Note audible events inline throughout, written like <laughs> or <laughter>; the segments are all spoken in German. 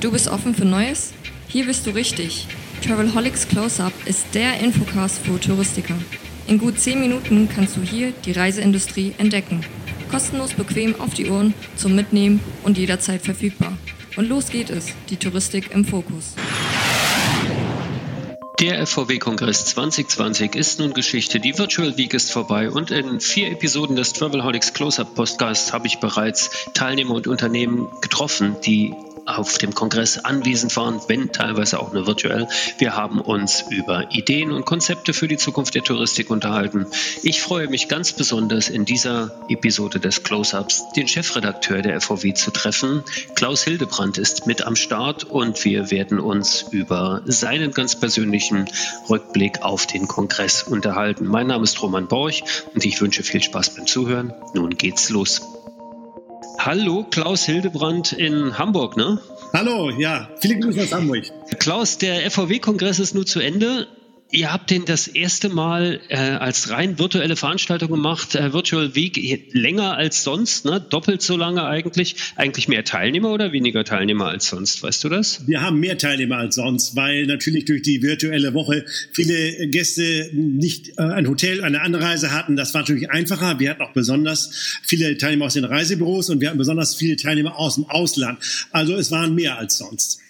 Du bist offen für Neues? Hier bist du richtig. Travelholics Close-Up ist der Infocast für Touristiker. In gut 10 Minuten kannst du hier die Reiseindustrie entdecken. Kostenlos bequem auf die Ohren, zum Mitnehmen und jederzeit verfügbar. Und los geht es, die Touristik im Fokus. Der FVW-Kongress 2020 ist nun Geschichte. Die Virtual Week ist vorbei und in vier Episoden des Travelholics Close-Up Podcasts habe ich bereits Teilnehmer und Unternehmen getroffen, die auf dem Kongress anwesend waren, wenn teilweise auch nur virtuell. Wir haben uns über Ideen und Konzepte für die Zukunft der Touristik unterhalten. Ich freue mich ganz besonders in dieser Episode des Close-Ups den Chefredakteur der FVW zu treffen. Klaus Hildebrandt ist mit am Start und wir werden uns über seinen ganz persönlichen Rückblick auf den Kongress unterhalten. Mein Name ist Roman Borch und ich wünsche viel Spaß beim Zuhören. Nun geht's los. Hallo, Klaus Hildebrand in Hamburg, ne? Hallo, ja, viele Grüße aus Hamburg. Klaus, der FVW-Kongress ist nun zu Ende. Ihr habt den das erste Mal äh, als rein virtuelle Veranstaltung gemacht, äh, Virtual Week, länger als sonst, ne? doppelt so lange eigentlich. Eigentlich mehr Teilnehmer oder weniger Teilnehmer als sonst, weißt du das? Wir haben mehr Teilnehmer als sonst, weil natürlich durch die virtuelle Woche viele Gäste nicht äh, ein Hotel, eine Anreise hatten. Das war natürlich einfacher. Wir hatten auch besonders viele Teilnehmer aus den Reisebüros und wir hatten besonders viele Teilnehmer aus dem Ausland. Also es waren mehr als sonst.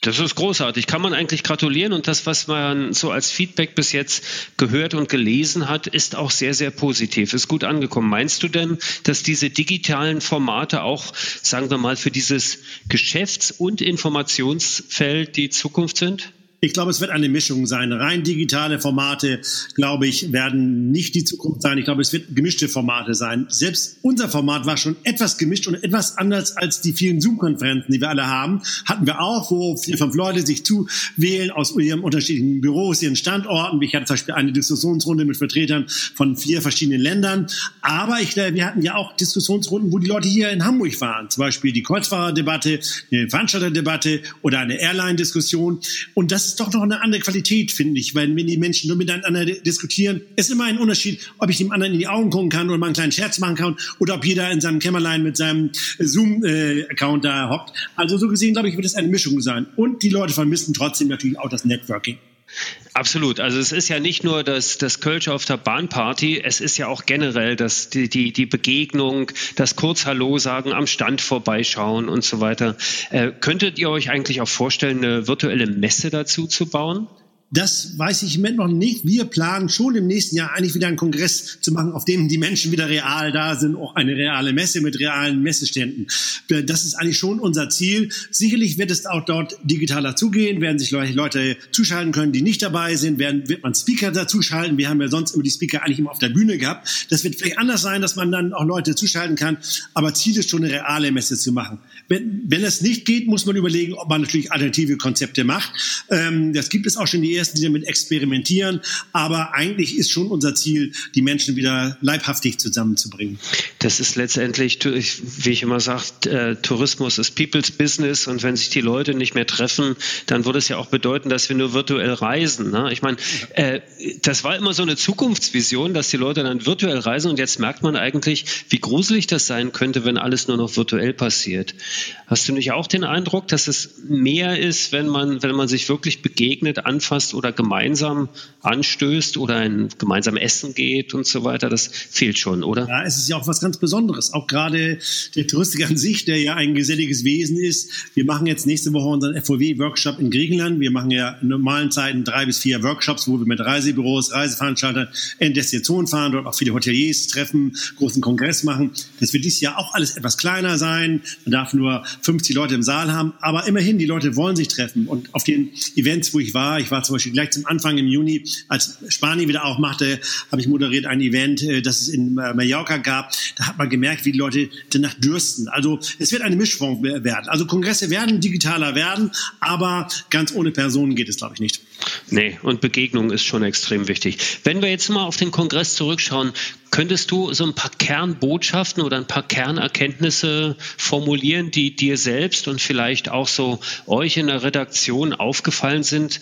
Das ist großartig. Kann man eigentlich gratulieren. Und das, was man so als Feedback bis jetzt gehört und gelesen hat, ist auch sehr, sehr positiv. Ist gut angekommen. Meinst du denn, dass diese digitalen Formate auch, sagen wir mal, für dieses Geschäfts- und Informationsfeld die Zukunft sind? Ich glaube, es wird eine Mischung sein. Rein digitale Formate, glaube ich, werden nicht die Zukunft sein. Ich glaube, es wird gemischte Formate sein. Selbst unser Format war schon etwas gemischt und etwas anders als die vielen Zoom-Konferenzen, die wir alle haben. Hatten wir auch, wo vier, fünf Leute sich zuwählen aus ihren unterschiedlichen Büros, ihren Standorten. Ich hatte zum Beispiel eine Diskussionsrunde mit Vertretern von vier verschiedenen Ländern. Aber ich, wir hatten ja auch Diskussionsrunden, wo die Leute hier in Hamburg waren. Zum Beispiel die Kreuzfahrerdebatte, eine Veranstalterdebatte oder eine Airline-Diskussion. Und das ist doch noch eine andere Qualität, finde ich, weil wenn die Menschen nur miteinander diskutieren, ist immer ein Unterschied, ob ich dem anderen in die Augen gucken kann oder mal einen kleinen Scherz machen kann oder ob jeder in seinem Kämmerlein mit seinem Zoom-Account da hockt. Also so gesehen, glaube ich, wird es eine Mischung sein. Und die Leute vermissen trotzdem natürlich auch das Networking. Absolut. Also es ist ja nicht nur das, das Kölsch auf der Bahnparty, es ist ja auch generell das, die, die, die Begegnung, das kurz Hallo sagen, am Stand vorbeischauen und so weiter. Äh, könntet ihr euch eigentlich auch vorstellen, eine virtuelle Messe dazu zu bauen? Das weiß ich im Moment noch nicht. Wir planen schon im nächsten Jahr eigentlich wieder einen Kongress zu machen, auf dem die Menschen wieder real da sind, auch eine reale Messe mit realen Messeständen. Das ist eigentlich schon unser Ziel. Sicherlich wird es auch dort digitaler zugehen, werden sich Leute zuschalten können, die nicht dabei sind, werden, wird man Speaker dazuschalten. Wir haben ja sonst immer die Speaker eigentlich immer auf der Bühne gehabt. Das wird vielleicht anders sein, dass man dann auch Leute zuschalten kann. Aber Ziel ist schon eine reale Messe zu machen. Wenn, wenn es nicht geht, muss man überlegen, ob man natürlich alternative Konzepte macht. Ähm, das gibt es auch schon die ersten, die damit experimentieren. Aber eigentlich ist schon unser Ziel, die Menschen wieder leibhaftig zusammenzubringen. Das ist letztendlich, wie ich immer sage, äh, Tourismus ist People's Business. Und wenn sich die Leute nicht mehr treffen, dann würde es ja auch bedeuten, dass wir nur virtuell reisen. Ne? Ich meine, äh, das war immer so eine Zukunftsvision, dass die Leute dann virtuell reisen. Und jetzt merkt man eigentlich, wie gruselig das sein könnte, wenn alles nur noch virtuell passiert. Hast du nicht auch den Eindruck, dass es mehr ist, wenn man, wenn man sich wirklich begegnet, anfasst, isst oder gemeinsam anstößt oder ein gemeinsam essen geht und so weiter. Das fehlt schon, oder? Ja, es ist ja auch was ganz Besonderes. Auch gerade der Touristiker an sich, der ja ein geselliges Wesen ist. Wir machen jetzt nächste Woche unseren FOW-Workshop in Griechenland. Wir machen ja in normalen Zeiten drei bis vier Workshops, wo wir mit Reisebüros, Reiseveranstaltern in Destinationen fahren, dort auch viele Hoteliers treffen, großen Kongress machen. Das wird dieses Jahr auch alles etwas kleiner sein. Man darf nur 50 Leute im Saal haben. Aber immerhin, die Leute wollen sich treffen. Und auf den Events, wo ich war, ich war zum Beispiel gleich zum Anfang im Juni, als Spanien wieder aufmachte, habe ich moderiert ein Event, äh, das es in äh, Mallorca gab. Da hat man gemerkt, wie die Leute danach dürsten. Also es wird eine Mischform werden. Also Kongresse werden digitaler werden, aber ganz ohne Personen geht es, glaube ich, nicht. Nee, und Begegnung ist schon extrem wichtig. Wenn wir jetzt mal auf den Kongress zurückschauen, könntest du so ein paar Kernbotschaften oder ein paar Kernerkenntnisse formulieren, die dir selbst und vielleicht auch so euch in der Redaktion aufgefallen sind,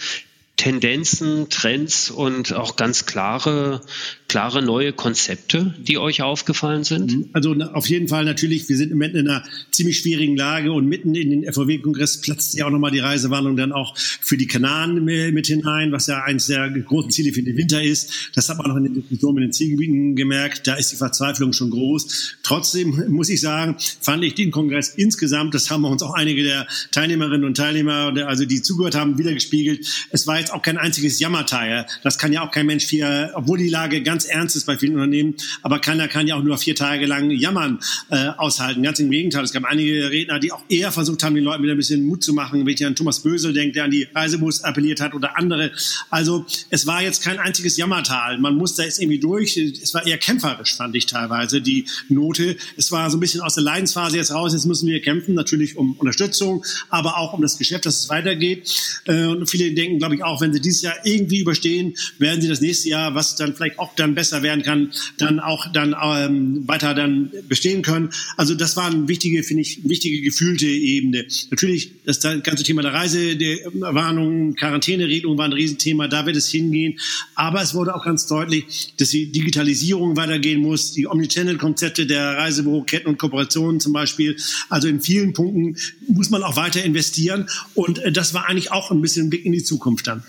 Tendenzen, Trends und auch ganz klare, klare neue Konzepte, die euch aufgefallen sind? Mhm. Also auf jeden Fall natürlich, wir sind im Moment in einer ziemlich schwierigen Lage und mitten in den FOW-Kongress platzt ja auch nochmal die Reisewarnung dann auch für die Kanaren mit hinein, was ja eines der großen Ziele für den Winter ist. Das hat man auch in den Diskussionen mit den Zielgebieten gemerkt. Da ist die Verzweiflung schon groß. Trotzdem muss ich sagen, fand ich den Kongress insgesamt, das haben uns auch einige der Teilnehmerinnen und Teilnehmer, also die zugehört haben, wiedergespiegelt. Es war jetzt auch kein einziges Jammerteil. Das kann ja auch kein Mensch vier, obwohl die Lage ganz ernst ist bei vielen Unternehmen, aber keiner kann ja auch nur vier Tage lang jammern äh, aushalten. Ganz im Gegenteil. Es gab einige Redner, die auch eher versucht haben, den Leuten wieder ein bisschen Mut zu machen, wenn ich an Thomas Bösel denke, der an die Reisebus appelliert hat oder andere. Also es war jetzt kein einziges Jammertal. Man musste jetzt irgendwie durch. Es war eher kämpferisch, fand ich teilweise, die Note. Es war so ein bisschen aus der Leidensphase jetzt raus. Jetzt müssen wir kämpfen, natürlich um Unterstützung, aber auch um das Geschäft, dass es weitergeht. Äh, und viele denken, glaube ich, auch, wenn sie dieses Jahr irgendwie überstehen, werden sie das nächste Jahr, was dann vielleicht auch dann besser werden kann, dann auch dann ähm, weiter dann bestehen können. Also das war eine wichtige, finde ich, wichtige gefühlte Ebene. Natürlich das ganze Thema der Reise, der Warnung, Quarantäneregelung war ein Riesenthema, da wird es hingehen. Aber es wurde auch ganz deutlich, dass die Digitalisierung weitergehen muss, die Omnichannel-Konzepte der Reisebüroketten und Kooperationen zum Beispiel. Also in vielen Punkten muss man auch weiter investieren. Und äh, das war eigentlich auch ein bisschen ein Blick in die Zukunft dann.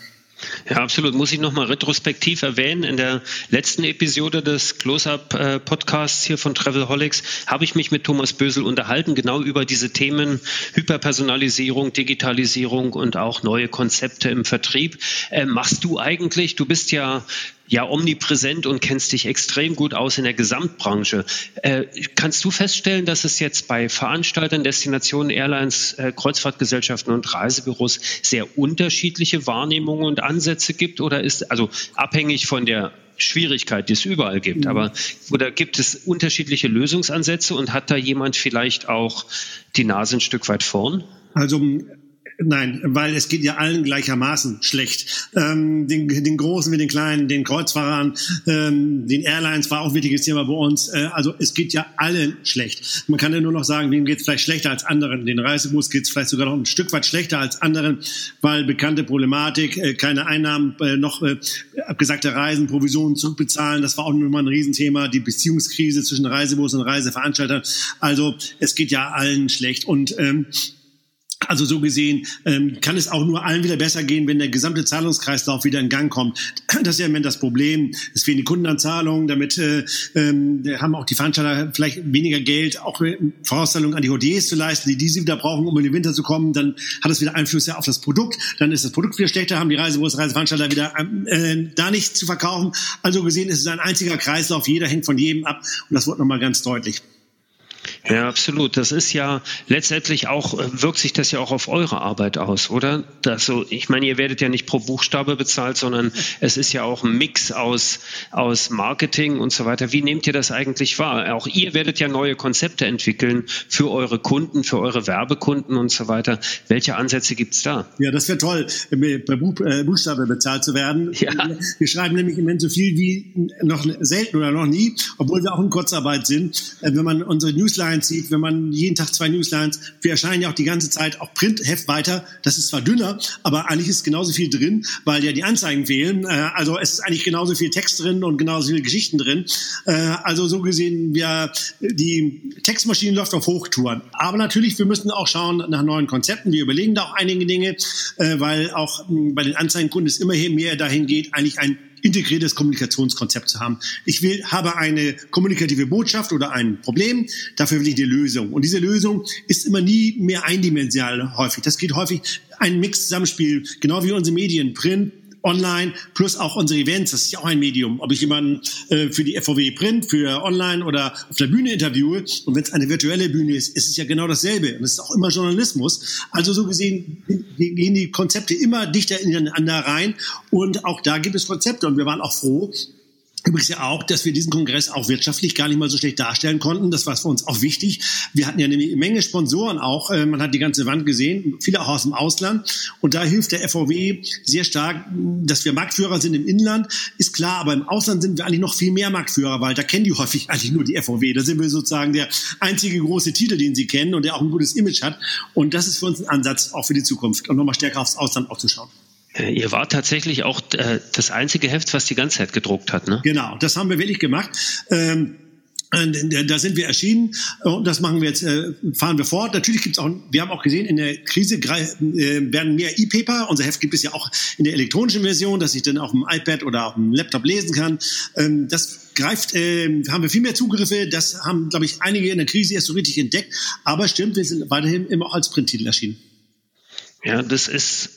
Ja, absolut. Muss ich nochmal retrospektiv erwähnen. In der letzten Episode des Close-Up-Podcasts hier von Travelholics habe ich mich mit Thomas Bösel unterhalten, genau über diese Themen Hyperpersonalisierung, Digitalisierung und auch neue Konzepte im Vertrieb. Äh, machst du eigentlich, du bist ja ja omnipräsent und kennst dich extrem gut aus in der Gesamtbranche. Äh, kannst du feststellen, dass es jetzt bei Veranstaltern, Destinationen, Airlines, äh, Kreuzfahrtgesellschaften und Reisebüros sehr unterschiedliche Wahrnehmungen und Ansätze gibt? Oder ist also abhängig von der Schwierigkeit, die es überall gibt. Mhm. Aber oder gibt es unterschiedliche Lösungsansätze und hat da jemand vielleicht auch die Nase ein Stück weit vorn? Also Nein, weil es geht ja allen gleichermaßen schlecht. Ähm, den, den Großen wie den Kleinen, den Kreuzfahrern, ähm, den Airlines war auch ein wichtiges Thema bei uns. Äh, also es geht ja allen schlecht. Man kann ja nur noch sagen, wem geht es vielleicht schlechter als anderen. Den Reisebus geht es vielleicht sogar noch ein Stück weit schlechter als anderen, weil bekannte Problematik, äh, keine Einnahmen, äh, noch äh, abgesagte Reisen, Provisionen zurückbezahlen, das war auch nochmal ein Riesenthema. Die Beziehungskrise zwischen Reisebus und Reiseveranstaltern. Also es geht ja allen schlecht. Und ähm, also so gesehen ähm, kann es auch nur allen wieder besser gehen, wenn der gesamte Zahlungskreislauf wieder in Gang kommt. <clears throat> Das ist ja im Moment das Problem. Es fehlen die Kundenanzahlungen, damit äh, ähm, haben auch die Veranstalter vielleicht weniger Geld, auch Vorauszahlungen an die Hotels zu leisten, die diese wieder brauchen, um in den Winter zu kommen. Dann hat es wieder Einfluss ja auf das Produkt. Dann ist das Produkt wieder schlechter, haben die Reisebüros, Reiseveranstalter wieder äh, da nicht zu verkaufen. Also gesehen ist es ein einziger Kreislauf. Jeder hängt von jedem ab und das wird nochmal ganz deutlich. Ja, absolut. Das ist ja letztendlich auch, äh, wirkt sich das ja auch auf eure Arbeit aus, oder? Also, ich meine, ihr werdet ja nicht pro Buchstabe bezahlt, sondern <laughs> es ist ja auch ein Mix aus, aus Marketing und so weiter. Wie nehmt ihr das eigentlich wahr? Auch ihr werdet ja neue Konzepte entwickeln für eure Kunden, für eure Werbekunden und so weiter. Welche Ansätze gibt's da? Ja, das wäre toll, per äh, Buchstabe bezahlt zu werden. Ja. Wir schreiben nämlich im Moment so viel wie noch selten oder noch nie, obwohl wir auch in Kurzarbeit sind. Äh, wenn man unsere Newsletter Newslines sieht, wenn man jeden Tag zwei Newslines, wir erscheinen ja auch die ganze Zeit auch Printheft weiter. Das ist zwar dünner, aber eigentlich ist genauso viel drin, weil ja die Anzeigen fehlen. Äh, also es ist eigentlich genauso viel Text drin und genauso viele Geschichten drin. Äh, also so gesehen, wir, die Textmaschine läuft auf Hochtouren. Aber natürlich, wir müssen auch schauen nach neuen Konzepten. Wir überlegen da auch einige Dinge, äh, weil auch bei den Anzeigenkunden es immer mehr dahin geht, eigentlich ein integriertes Kommunikationskonzept zu haben. Ich will, habe eine kommunikative Botschaft oder ein Problem, dafür will ich eine Lösung. Und diese Lösung ist immer nie mehr eindimensional häufig. Das geht häufig ein Mix-Zusammenspiel, genau wie unsere Medien, Print, online, plus auch unsere Events, das ist ja auch ein Medium. Ob ich jemanden äh, für die FVW Print, für online oder auf der Bühne interviewe und wenn es eine virtuelle Bühne ist, ist es ja genau dasselbe. Und es ist auch immer Journalismus. Also so gesehen gehen die Konzepte immer dichter ineinander rein und auch da gibt es Konzepte und wir waren auch froh, Übrigens ja auch, dass wir diesen Kongress auch wirtschaftlich gar nicht mal so schlecht darstellen konnten. Das war für uns auch wichtig. Wir hatten ja eine Menge Sponsoren auch. Äh, man hat die ganze Wand gesehen, viele auch aus dem Ausland. Und da hilft der FVW sehr stark, dass wir Marktführer sind im Inland. Ist klar, aber im Ausland sind wir eigentlich noch viel mehr Marktführer, weil da kennen die häufig eigentlich nur die FVW. Da sind wir sozusagen der einzige große Titel, den sie kennen und der auch ein gutes Image hat. Und das ist für uns ein Ansatz auch für die Zukunft und nochmal stärker aufs Ausland auch zu schauen. Äh, ihr wart tatsächlich auch äh, das einzige Heft, was die ganze Zeit gedruckt hat, ne? Genau, das haben wir wirklich gemacht. Ähm äh, da sind wir erschienen und das machen wir jetzt, fahren wir fort. Natürlich gibt es auch, wir haben auch gesehen, in der Krise werden mehr E-Paper. Unser Heft gibt es ja auch in der elektronischen Version, dass ich dann auf dem iPad oder auf dem Laptop lesen kann. Ähm, das greift, haben wir viel mehr Zugriffe. Das haben, glaube ich, einige in der Krise erst so richtig entdeckt. Aber stimmt, wir sind weiterhin immer auch als Printtitel erschienen. Ja, das ist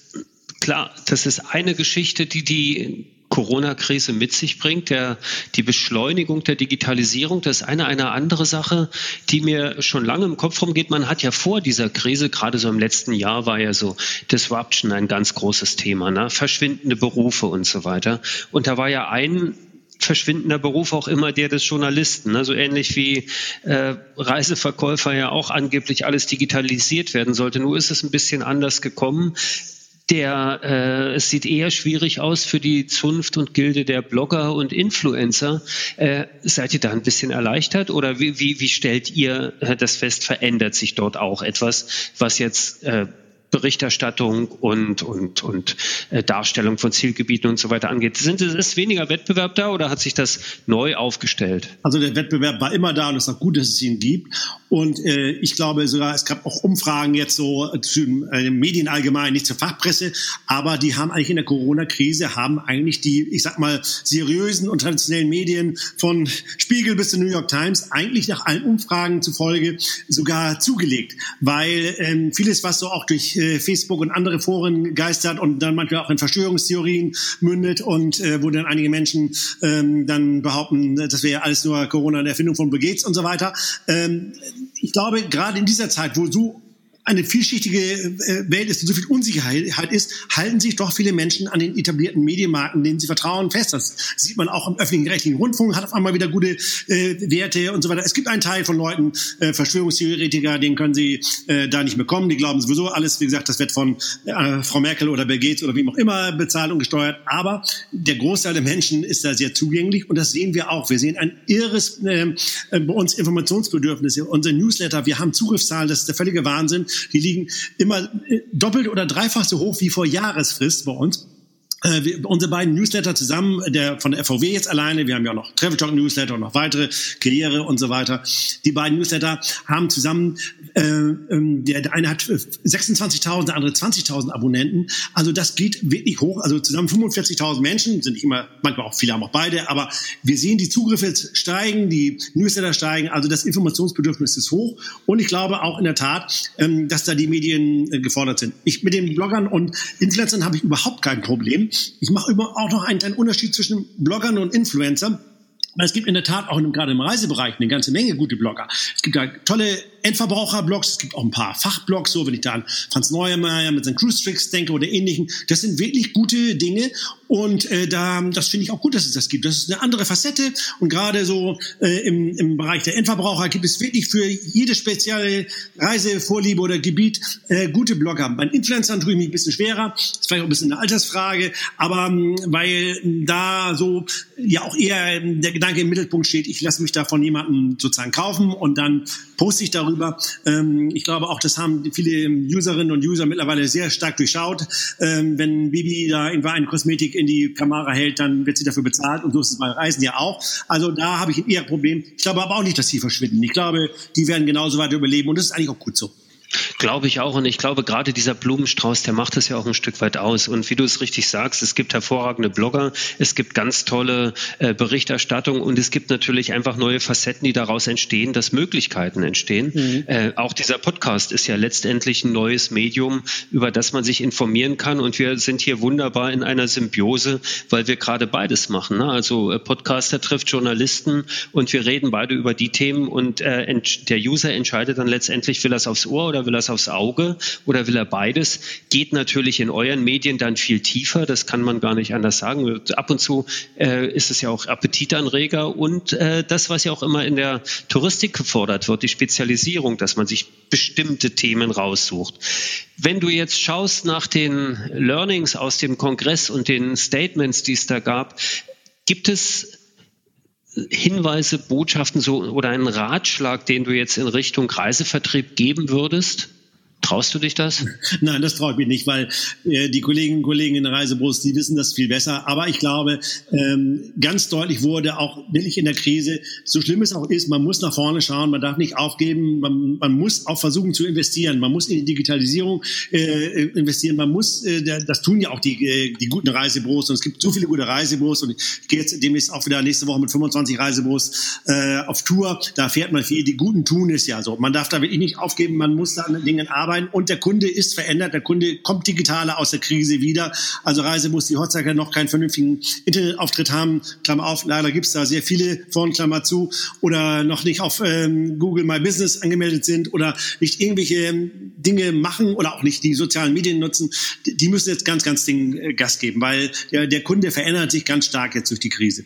klar, das ist eine Geschichte, die die Corona-Krise mit sich bringt, der, die Beschleunigung der Digitalisierung, das ist eine, eine andere Sache, die mir schon lange im Kopf rumgeht. Man hat ja vor dieser Krise, gerade so im letzten Jahr war ja so Disruption ein ganz großes Thema, ne? verschwindende Berufe und so weiter. Und da war ja ein verschwindender Beruf auch immer der des Journalisten. Ne? So ähnlich wie äh, Reiseverkäufer ja auch angeblich alles digitalisiert werden sollte. Nur ist es ein bisschen anders gekommen der äh, es sieht eher schwierig aus für die Zunft und Gilde der Blogger und Influencer. Äh, seid ihr da ein bisschen erleichtert oder wie, wie, wie stellt ihr äh, das fest? Verändert sich dort auch etwas, was jetzt äh, Berichterstattung und, und, und äh, Darstellung von Zielgebieten und so weiter angeht. Sind, ist weniger Wettbewerb da oder hat sich das neu aufgestellt? Also der Wettbewerb war immer da und es ist auch gut, dass es ihn gibt. Und äh, ich glaube sogar, es gab auch Umfragen jetzt so zu äh, Medien allgemein, nicht zur Fachpresse, aber die haben eigentlich in der Corona-Krise, haben eigentlich die, ich sag mal, seriösen und traditionellen Medien von Spiegel bis zur New York Times eigentlich nach allen Umfragen zufolge sogar zugelegt. Weil ähm, vieles, was so auch durch äh, Facebook und andere Foren geistert und dann manchmal auch in Verschwörungstheorien mündet und äh, wo dann einige Menschen ähm, dann behaupten, das wäre alles nur Corona eine Erfindung von Bill und so weiter. Ähm, ich glaube, gerade in dieser Zeit, wo so eine vielschichtige äh, Welt ist und so viel Unsicherheit ist, halten sich doch viele Menschen an den etablierten Medienmarken, denen sie vertrauen, fest. Das sieht man auch im öffentlichen rechtlichen Rundfunk, hat auf einmal wieder gute äh, Werte und so weiter. Es gibt einen Teil von Leuten, äh, Verschwörungstheoretiker, den können sie äh, da nicht mehr kommen. Die glauben sowieso alles, wie gesagt, das wird von äh, Frau Merkel oder Bill Gates oder wie auch immer bezahlt und gesteuert. Aber der Großteil der Menschen ist da sehr zugänglich und das sehen wir auch. Wir sehen ein irres äh, äh bei uns Informationsbedürfnis. Unser Newsletter, wir haben Zugriffszahlen, das ist der völlige Wahnsinn. Die liegen immer äh, doppelt oder dreifach so hoch wie vor Jahresfrist bei uns. Äh, wir, unsere beiden Newsletter zusammen, der von der FVW jetzt alleine, wir haben ja noch Travel Talk Newsletter und noch weitere, Karriere und so weiter. Die beiden Newsletter haben zusammen, äh, ähm, der, der eine hat 26.000, der andere 20.000 Abonnenten. Also das geht wirklich hoch. Also zusammen 45.000 Menschen, sind nicht immer, manchmal auch viele haben auch beide, aber wir sehen, die Zugriffe steigen, die Newsletter steigen, also das Informationsbedürfnis ist hoch. Und ich glaube auch in der Tat, ähm, dass da die Medien äh, gefordert sind. Ich mit den Bloggern und Influencern habe ich überhaupt kein Problem. Ich mache immer auch noch einen kleinen Unterschied zwischen Bloggern und Influencern. Weil es gibt in der Tat auch gerade im Reisebereich eine ganze Menge gute Blogger. Es gibt da tolle Endverbraucherblogs, es gibt auch ein paar Fachblogs, so wenn ich da an Franz Neuermeier mit seinen Cruise Tricks denke oder ähnlichen. Das sind wirklich gute Dinge und äh, da, das finde ich auch gut, dass es das gibt. Das ist eine andere Facette und gerade so äh, im, im Bereich der Endverbraucher gibt es wirklich für jede spezielle Reisevorliebe oder Gebiet äh, gute Blogger. Bei Influencern tue ich mich ein bisschen schwerer, ist vielleicht auch ein bisschen eine Altersfrage, aber ähm, weil da so ja auch eher der Gedanke im Mittelpunkt steht, ich lasse mich da von jemandem sozusagen kaufen und dann poste ich darüber. Ähm, ich glaube auch, das haben viele Userinnen und User mittlerweile sehr stark durchschaut. Ähm, wenn Bibi da in eine Kosmetik in die Kamera hält, dann wird sie dafür bezahlt und so ist es bei Reisen ja auch. Also da habe ich eher ein Problem. Ich glaube aber auch nicht, dass sie verschwinden. Ich glaube, die werden genauso weiter überleben und das ist eigentlich auch gut so. Glaube ich auch. Und ich glaube, gerade dieser Blumenstrauß, der macht es ja auch ein Stück weit aus. Und wie du es richtig sagst, es gibt hervorragende Blogger, es gibt ganz tolle äh, Berichterstattung und es gibt natürlich einfach neue Facetten, die daraus entstehen, dass Möglichkeiten entstehen. Mhm. Äh, auch dieser Podcast ist ja letztendlich ein neues Medium, über das man sich informieren kann. Und wir sind hier wunderbar in einer Symbiose, weil wir gerade beides machen. Ne? Also äh, Podcaster trifft Journalisten und wir reden beide über die Themen und äh, der User entscheidet dann letztendlich, will er es aufs Ohr oder will er es aufs Auge oder will er beides? Geht natürlich in euren Medien dann viel tiefer, das kann man gar nicht anders sagen. Ab und zu äh, ist es ja auch Appetitanreger und äh, das, was ja auch immer in der Touristik gefordert wird, die Spezialisierung, dass man sich bestimmte Themen raussucht. Wenn du jetzt schaust nach den Learnings aus dem Kongress und den Statements, die es da gab, gibt es Hinweise, Botschaften so oder einen Ratschlag, den du jetzt in Richtung Reisevertrieb geben würdest? Traust du dich das? Nein, das traue ich mich nicht, weil äh, die Kolleginnen und Kollegen in der Reisebus, die wissen das viel besser. Aber ich glaube, ähm, ganz deutlich wurde auch wirklich in der Krise, so schlimm es auch ist, man muss nach vorne schauen, man darf nicht aufgeben, man, man muss auch versuchen zu investieren. Man muss in die Digitalisierung äh, investieren, man muss, äh, das tun ja auch die, äh, die guten Reisebüros und es gibt so viele gute Reisebüros und ich gehe jetzt demnächst auch wieder nächste Woche mit 25 Reisebüros äh, auf Tour. Da fährt man viel. Die guten tun es ja so. Man darf da wirklich nicht aufgeben, man muss da an Dingen arbeiten und der Kunde ist verändert. Der Kunde kommt digitaler aus der Krise wieder. Also Reisebus, die heutzutage noch keinen vernünftigen Internetauftritt haben, Klammer auf, leider gibt es da sehr viele von, Klammer zu, oder noch nicht auf ähm, Google My Business angemeldet sind oder nicht irgendwelche ähm, Dinge machen oder auch nicht die sozialen Medien nutzen, die müssen jetzt ganz, ganz Ding äh, Gas geben, weil der, der Kunde verändert sich ganz stark jetzt durch die Krise.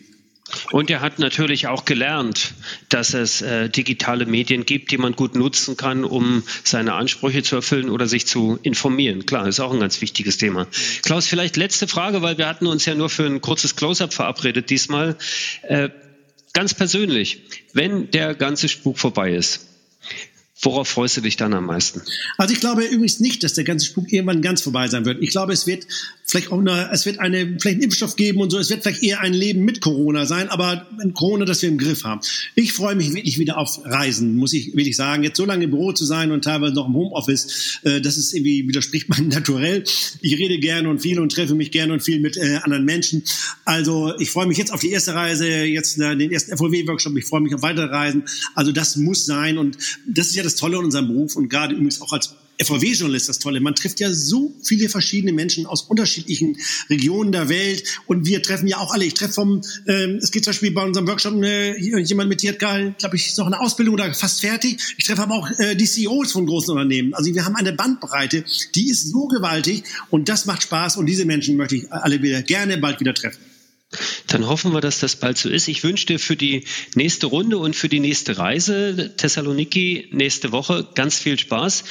Und er hat natürlich auch gelernt, dass es äh, digitale Medien gibt, die man gut nutzen kann, um seine Ansprüche zu erfüllen oder sich zu informieren. Klar, ist auch ein ganz wichtiges Thema. Klaus, vielleicht letzte Frage, weil wir hatten uns ja nur für ein kurzes Close-up verabredet diesmal. Äh, ganz persönlich, wenn der ganze Spuk vorbei ist, Worauf freust du dich dann am meisten? Also ich glaube übrigens nicht, dass der ganze Spuk irgendwann ganz vorbei sein wird. Ich glaube, es wird vielleicht auch eine, es wird eine, vielleicht einen Impfstoff geben und so. Es wird vielleicht eher ein Leben mit Corona sein, aber mit Corona, das wir im Griff haben. Ich freue mich wirklich wieder auf Reisen, muss ich wirklich sagen. Jetzt so lange im Büro zu sein und teilweise noch im Homeoffice, äh, das ist irgendwie, widerspricht <laughs> meinem Naturell. Ich rede gerne und viel und treffe mich gerne und viel mit äh, anderen Menschen. Also ich freue mich jetzt auf die erste Reise, jetzt äh, den ersten FOW-Workshop. Ich freue mich auf weitere Reisen. Also das muss sein und das ist ja das Tolle in unserem Beruf und gerade übrigens auch als FVW-Journalist das Tolle. Man trifft ja so viele verschiedene Menschen aus unterschiedlichen Regionen der Welt und wir treffen ja auch alle. Ich treffe vom, ähm, es geht zum Beispiel bei unserem Workshop äh, jemand mit, die hat, glaube ich, noch eine Ausbildung oder fast fertig. Ich treffe aber auch äh, die CEOs von großen Unternehmen. Also wir haben eine Bandbreite, die ist so gewaltig und das macht Spaß und diese Menschen möchte ich alle wieder gerne bald wieder treffen. Dann hoffen wir, dass das bald so ist. Ich wünsche dir für die nächste Runde und für die nächste Reise Thessaloniki nächste Woche ganz viel Spaß,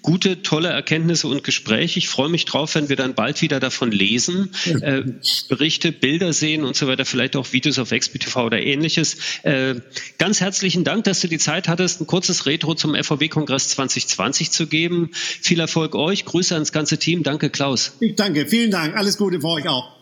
gute, tolle Erkenntnisse und Gespräche. Ich freue mich drauf, wenn wir dann bald wieder davon lesen, äh, Berichte, Bilder sehen und so weiter, vielleicht auch Videos auf XBTV oder ähnliches. Äh, ganz herzlichen Dank, dass du die Zeit hattest, ein kurzes Retro zum FVW-Kongress 2020 zu geben. Viel Erfolg euch, Grüße ans ganze Team. Danke, Klaus. Ich danke, vielen Dank. Alles Gute für euch auch.